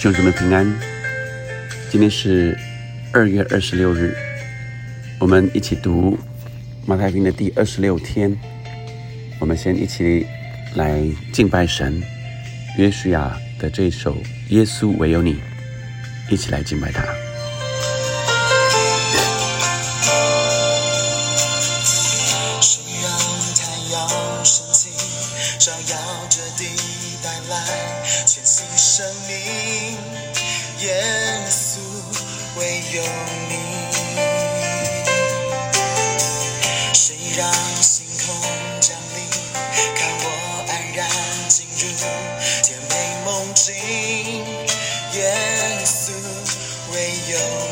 兄姊妹平安，今天是二月二十六日，我们一起读马太福音的第二十六天。我们先一起来敬拜神，约书亚的这首《耶稣唯有你》，一起来敬拜他。唯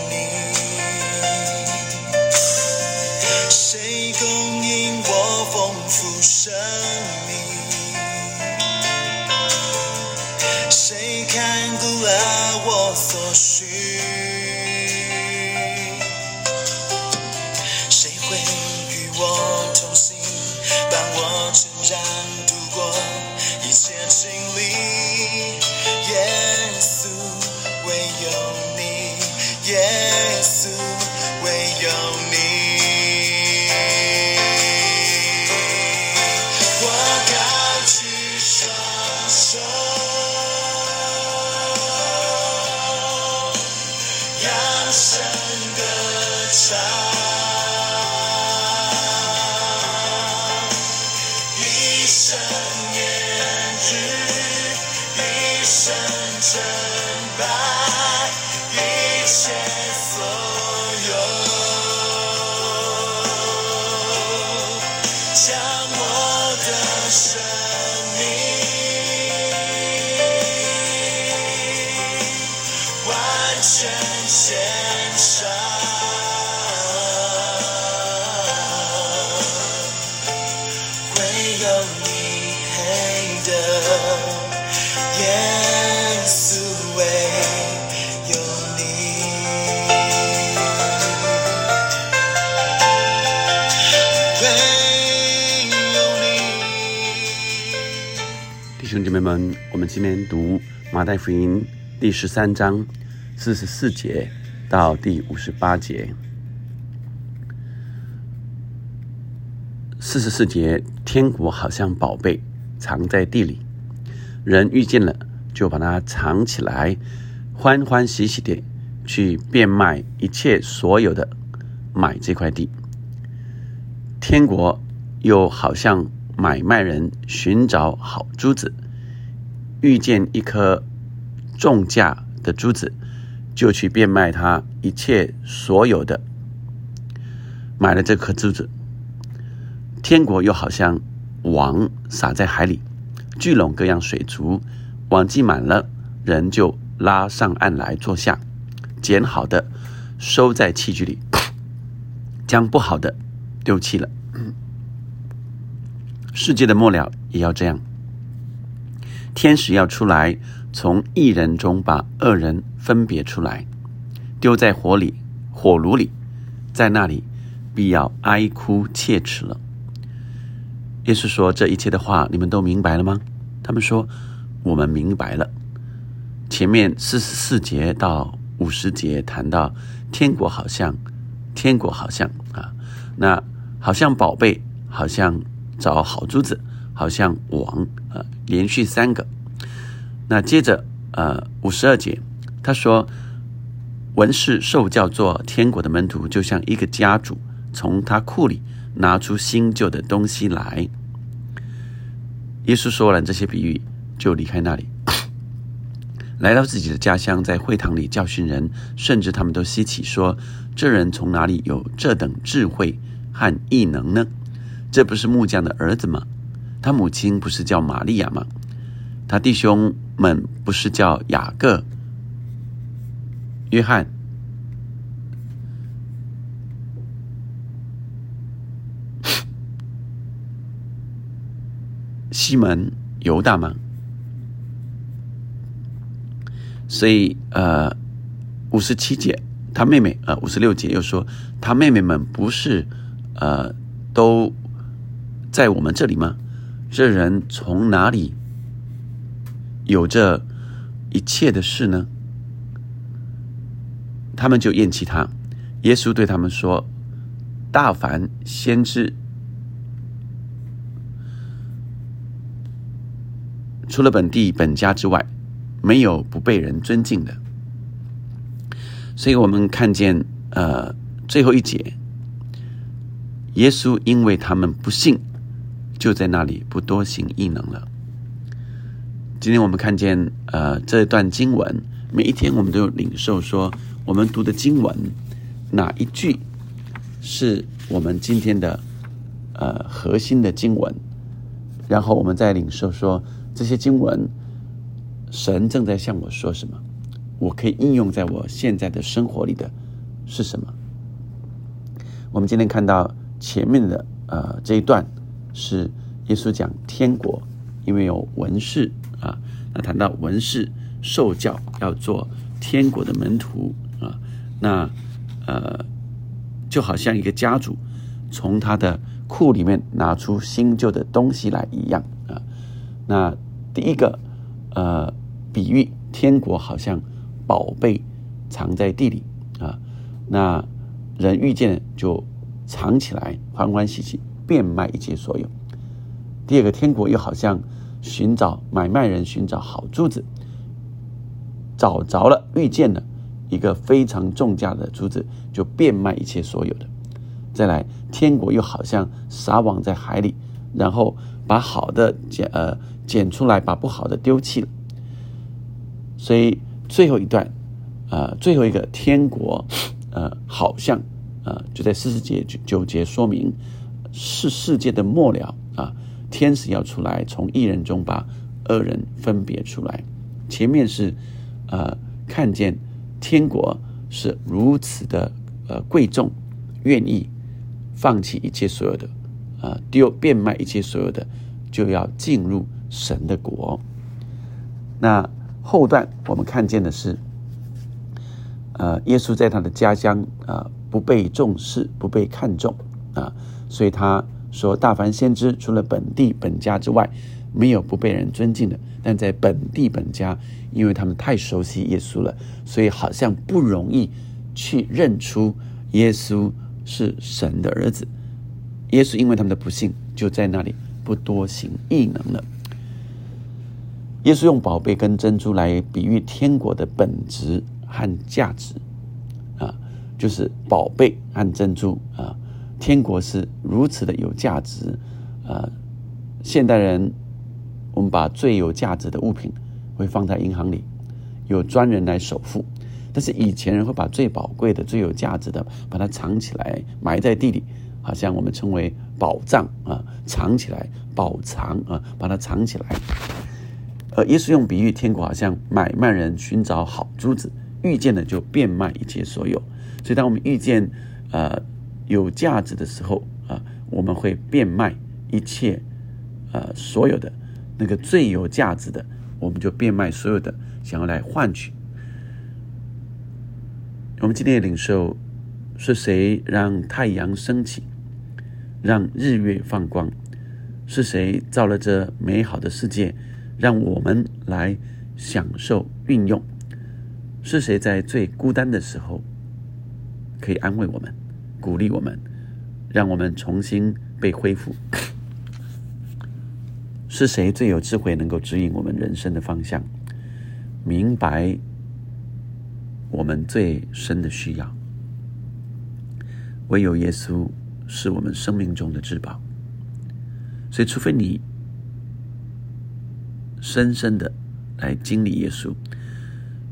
稣，唯有你。我高举双手，扬声歌唱，一生念日，一生称拜，有你配得，耶稣唯有你。弟兄姐妹们，我们今天读马太福音第十三章四十四节到第五十八节。四十四节，天国好像宝贝藏在地里，人遇见了就把它藏起来，欢欢喜喜的去变卖一切所有的，买这块地。天国又好像买卖人寻找好珠子，遇见一颗重价的珠子，就去变卖他一切所有的，买了这颗珠子。天国又好像网撒在海里，聚拢各样水族，网系满了，人就拉上岸来坐下，捡好的收在器具里，将不好的丢弃了。世界的末了也要这样，天使要出来，从一人中把恶人分别出来，丢在火里、火炉里，在那里必要哀哭切齿了。耶稣说：“这一切的话，你们都明白了吗？”他们说：“我们明白了。”前面四十四节到五十节谈到天国好像，天国好像啊，那好像宝贝，好像找好珠子，好像网，呃，连续三个。那接着，呃，五十二节，他说：“文士受教做天国的门徒，就像一个家主从他库里拿出新旧的东西来。”耶稣说完这些比喻，就离开那里，来到自己的家乡，在会堂里教训人，甚至他们都稀奇说：“这人从哪里有这等智慧和异能呢？这不是木匠的儿子吗？他母亲不是叫玛利亚吗？他弟兄们不是叫雅各、约翰、西门、犹大吗？所以，呃，五十七节，他妹妹，呃，五十六节又说，他妹妹们不是，呃，都在我们这里吗？这人从哪里有这一切的事呢？他们就厌弃他。耶稣对他们说：“大凡先知，除了本地本家之外，没有不被人尊敬的。”所以我们看见，呃，最后一节，耶稣因为他们不信，就在那里不多行异能了。今天我们看见，呃，这段经文，每一天我们都有领受，说我们读的经文哪一句是我们今天的呃核心的经文，然后我们再领受说这些经文，神正在向我说什么。我可以应用在我现在的生活里的是什么？我们今天看到前面的呃这一段是耶稣讲天国，因为有文士啊，那谈到文士受教要做天国的门徒啊，那呃就好像一个家主从他的库里面拿出新旧的东西来一样啊。那第一个呃比喻天国好像。宝贝藏在地里啊，那人遇见就藏起来，欢欢喜喜变卖一切所有。第二个天国又好像寻找买卖人寻找好珠子，找着了遇见了一个非常重价的珠子，就变卖一切所有的。再来，天国又好像撒网在海里，然后把好的捡呃捡出来，把不好的丢弃了。所以。最后一段，呃，最后一个天国，呃，好像，呃，就在四十节九节说明是世界的末了啊，天使要出来，从一人中把恶人分别出来。前面是，呃，看见天国是如此的呃贵重，愿意放弃一切所有的，啊，丢变卖一切所有的，就要进入神的国。那。后段我们看见的是，呃，耶稣在他的家乡啊不被重视，不被看重啊，所以他说大凡先知除了本地本家之外，没有不被人尊敬的。但在本地本家，因为他们太熟悉耶稣了，所以好像不容易去认出耶稣是神的儿子。耶稣因为他们的不幸，就在那里不多行异能了。耶稣用宝贝跟珍珠来比喻天国的本质和价值，啊，就是宝贝和珍珠啊，天国是如此的有价值啊。现代人，我们把最有价值的物品会放在银行里，有专人来守护；但是以前人会把最宝贵的、最有价值的把它藏起来，埋在地里，好像我们称为宝藏啊，藏起来，宝藏啊，把它藏起来。而耶稣用比喻，天国好像买卖人寻找好珠子，遇见了就变卖一切所有。所以，当我们遇见呃有价值的时候啊，我们会变卖一切呃所有的那个最有价值的，我们就变卖所有的，想要来换取。我们今天的领受是谁让太阳升起，让日月放光？是谁造了这美好的世界？让我们来享受运用。是谁在最孤单的时候可以安慰我们、鼓励我们，让我们重新被恢复？是谁最有智慧，能够指引我们人生的方向，明白我们最深的需要？唯有耶稣是我们生命中的至宝。所以，除非你。深深的来经历耶稣，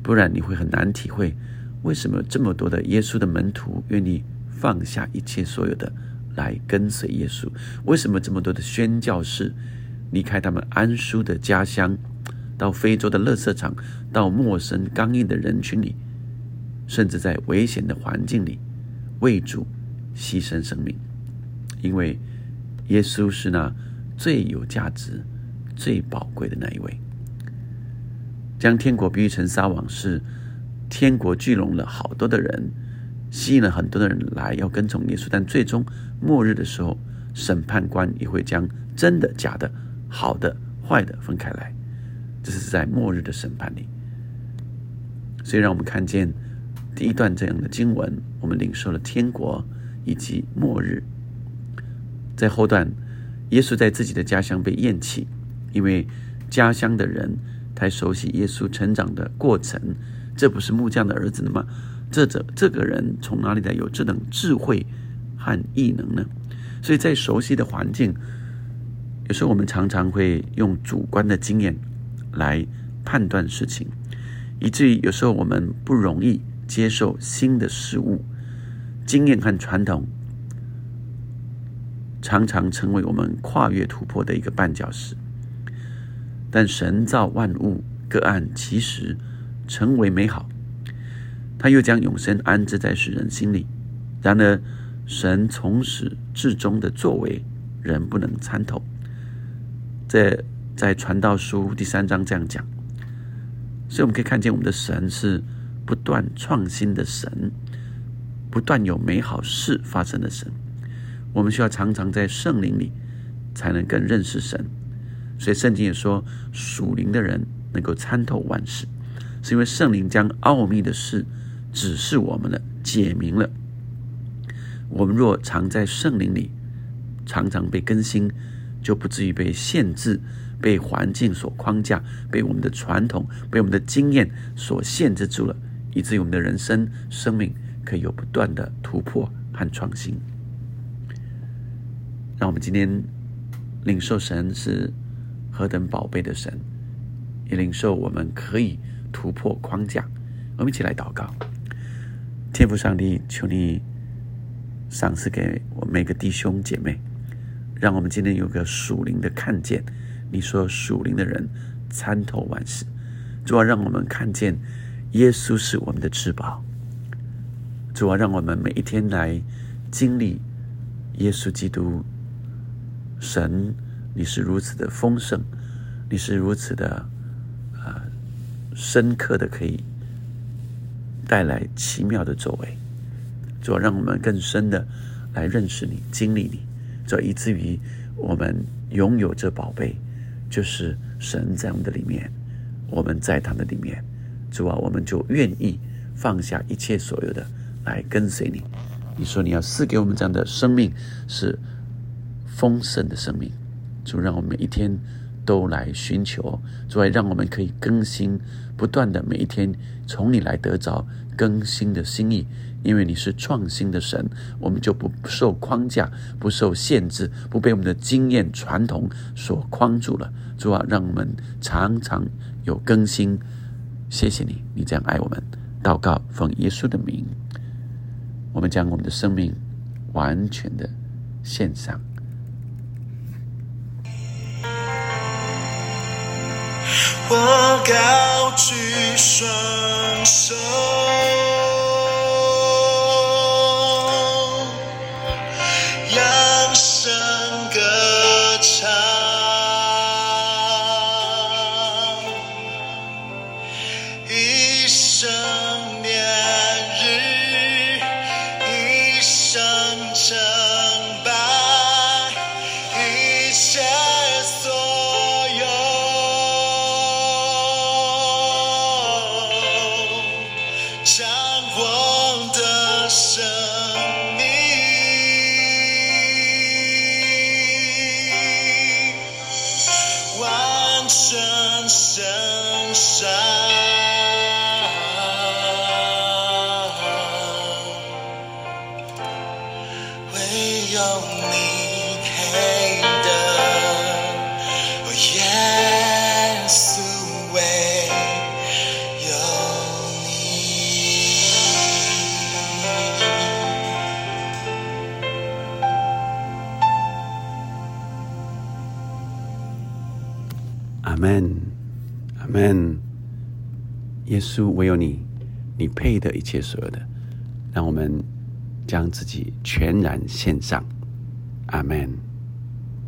不然你会很难体会为什么这么多的耶稣的门徒愿意放下一切所有的来跟随耶稣？为什么这么多的宣教士离开他们安舒的家乡，到非洲的乐色场，到陌生刚硬的人群里，甚至在危险的环境里为主牺牲生命？因为耶稣是那最有价值。最宝贵的那一位，将天国比喻成撒网，是天国聚拢了好多的人，吸引了很多的人来要跟从耶稣。但最终末日的时候，审判官也会将真的、假的、好的、坏的分开来。这是在末日的审判里。所以，让我们看见第一段这样的经文，我们领受了天国以及末日。在后段，耶稣在自己的家乡被厌弃，因为家乡的人太熟悉耶稣成长的过程。这不是木匠的儿子吗？这这这个人从哪里来有这等智慧和异能呢？所以在熟悉的环境，有时候我们常常会用主观的经验来判断事情，以至于有时候我们不容易接受新的事物。经验和传统常常成为我们跨越突破的一个绊脚石。但神造万物，各按其时。成为美好，他又将永生安置在世人心里。然而，神从始至终的作为，人不能参透。在在传道书第三章这样讲，所以我们可以看见，我们的神是不断创新的神，不断有美好事发生的神。我们需要常常在圣灵里，才能更认识神。所以圣经也说，属灵的人能够参透万事。是因为圣灵将奥秘的事指示我们了，解明了。我们若常在圣灵里，常常被更新，就不至于被限制、被环境所框架、被我们的传统、被我们的经验所限制住了，以至于我们的人生、生命可以有不断的突破和创新。让我们今天领受神是何等宝贝的神，也领受我们可以。突破框架，我们一起来祷告。天父上帝，求你赏赐给我每个弟兄姐妹，让我们今天有个属灵的看见。你说属灵的人参透万事，主啊，让我们看见耶稣是我们的至宝。主啊，让我们每一天来经历耶稣基督。神，你是如此的丰盛，你是如此的啊。深刻的可以带来奇妙的作为，主要让我们更深的来认识你、经历你，这以至于我们拥有这宝贝，就是神在我们的里面，我们在他的里面，主啊，我们就愿意放下一切所有的来跟随你。你说你要赐给我们这样的生命是丰盛的生命，主让我们每一天。都来寻求，主啊，让我们可以更新，不断的每一天从你来得着更新的心意，因为你是创新的神，我们就不受框架，不受限制，不被我们的经验传统所框住了。主啊，让我们常常有更新。谢谢你，你这样爱我们。祷告，奉耶稣的名，我们将我们的生命完全的献上。我高举双手，and。耶稣，唯有你，你配得一切所有的，让我们将自己全然献上。阿门。